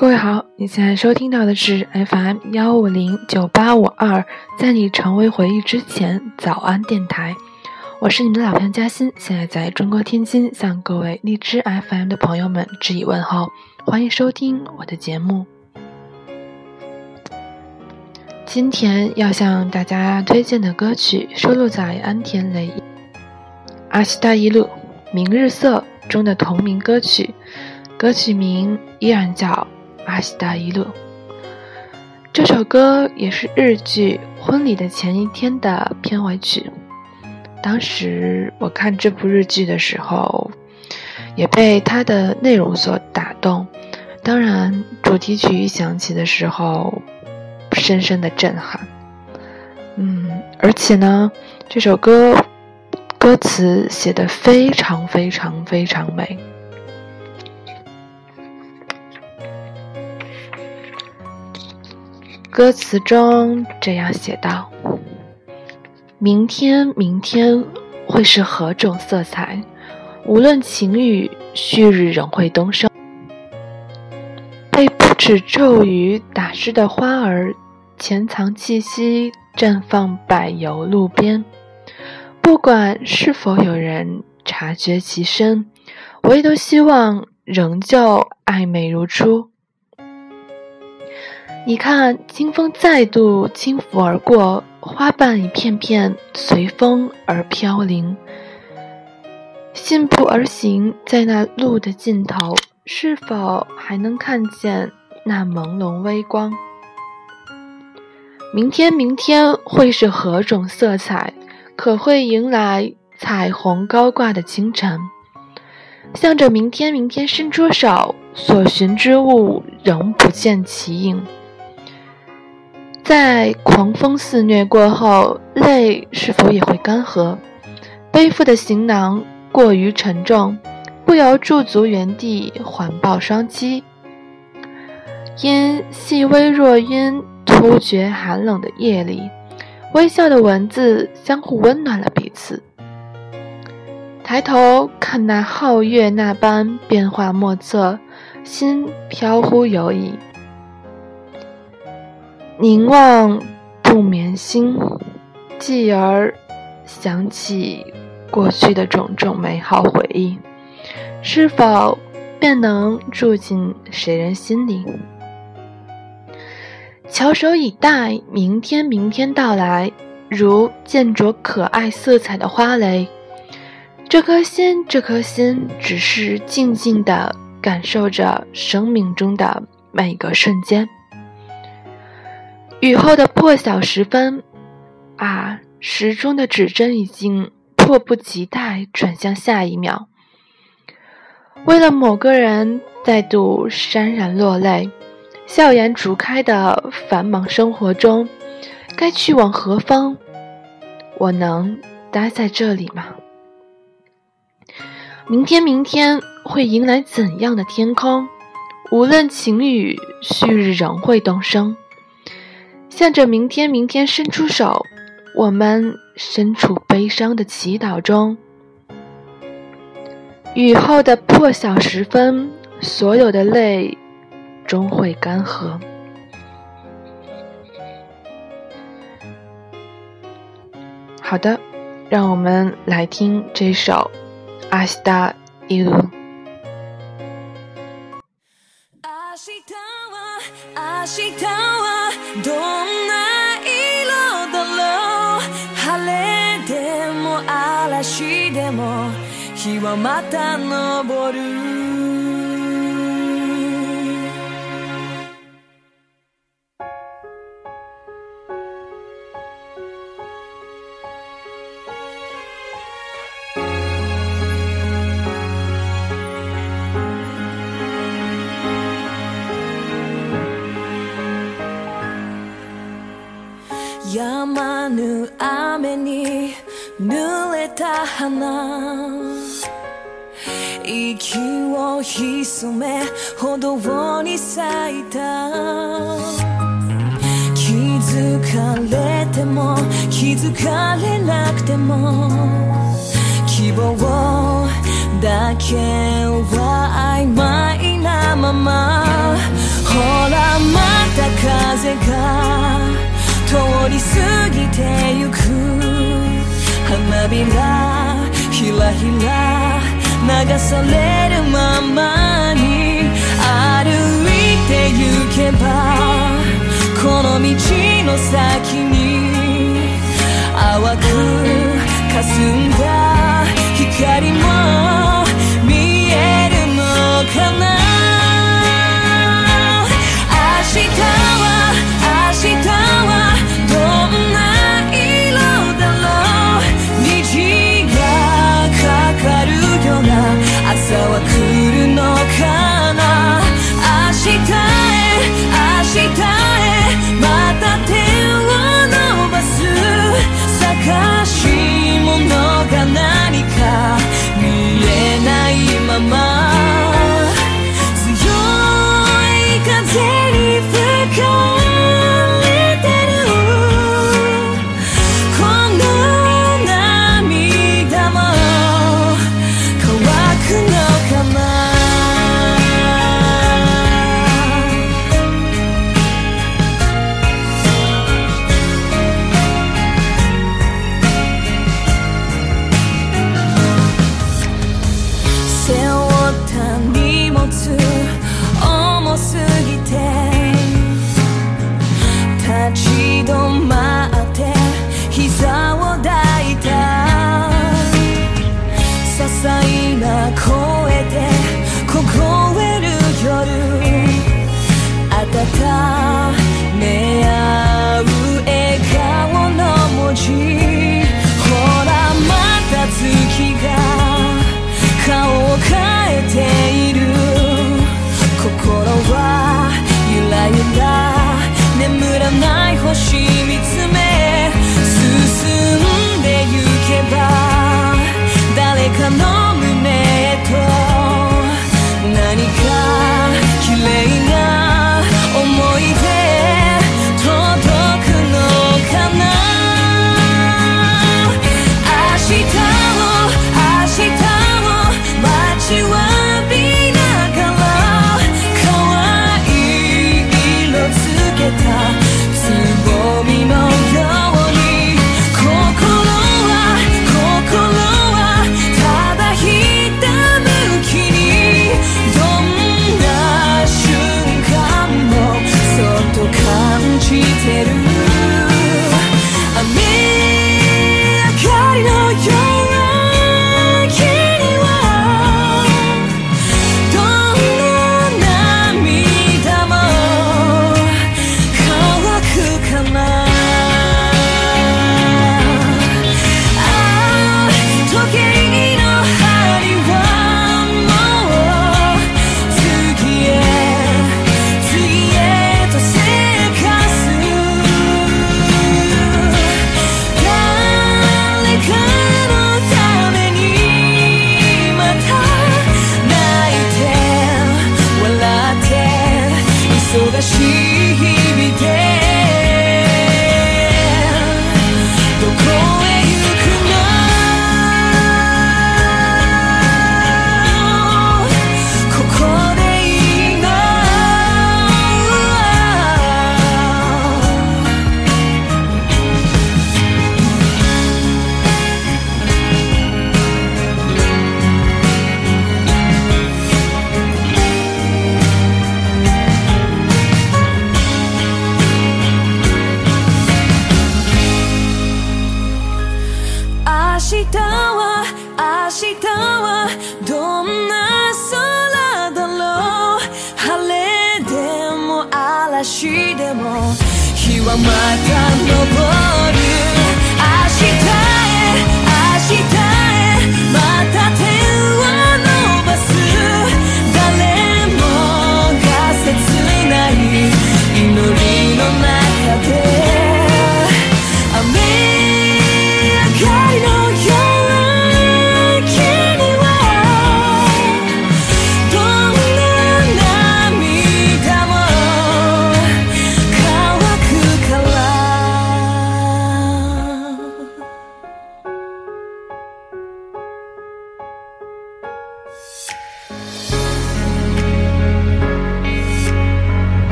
各位好，你现在收听到的是 FM 幺五零九八五二，在你成为回忆之前，早安电台，我是你们的老朋友嘉欣，现在在中国天津向各位荔枝 FM 的朋友们致以问候，欢迎收听我的节目。今天要向大家推荐的歌曲收录在安田雷阿西大一路《明日色》中的同名歌曲，歌曲名依然叫。阿西达伊路，这首歌也是日剧《婚礼》的前一天的片尾曲。当时我看这部日剧的时候，也被它的内容所打动。当然，主题曲一响起的时候，深深的震撼。嗯，而且呢，这首歌歌词写的非常非常非常美。歌词中这样写道：“明天，明天会是何种色彩？无论晴雨，旭日仍会东升。被不止骤雨打湿的花儿，潜藏气息，绽放柏油路边。不管是否有人察觉其身，唯独希望仍旧爱美如初。”你看，清风再度轻拂而过，花瓣一片片随风而飘零。信步而行，在那路的尽头，是否还能看见那朦胧微光？明天，明天会是何种色彩？可会迎来彩虹高挂的清晨？向着明天，明天伸出手。所寻之物仍不见其影，在狂风肆虐过后，泪是否也会干涸？背负的行囊过于沉重，不由驻足原地，环抱双膝。因细微若音突觉寒冷的夜里，微笑的文字相互温暖了彼此。抬头看那皓月，那般变化莫测。心飘忽游移，凝望不眠心，继而想起过去的种种美好回忆，是否便能住进谁人心里？翘首以待，明天，明天到来，如见着可爱色彩的花蕾。这颗心，这颗心，只是静静的。感受着生命中的每个瞬间。雨后的破晓时分，啊，时钟的指针已经迫不及待转向下一秒。为了某个人再度潸然落泪，笑颜逐开的繁忙生活中，该去往何方？我能待在这里吗？明天，明天。会迎来怎样的天空？无论晴雨，旭日仍会东升。向着明天，明天伸出手。我们身处悲伤的祈祷中。雨后的破晓时分，所有的泪终会干涸。好的，让我们来听这首《阿西达一鲁》。日はどんな色だろう晴れでも嵐でも日はまた昇るに濡れた花息を潜め歩道に咲いた気づかれても気づかれなくても希望だけは曖昧なままほらまた風が通り過ぎてゆく花びらひらひら流されるままに歩いてゆけばこの道の先に淡く霞んで細な凍える夜暖かいはどんな空だろう晴れでも嵐でも日はまた昇る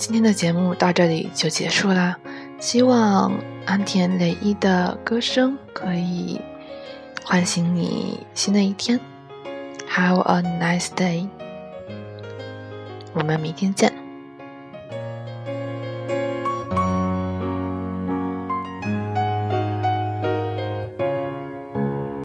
今天的节目到这里就结束啦，希望安田雷一的歌声可以唤醒你新的一天。Have a nice day。我们明天见。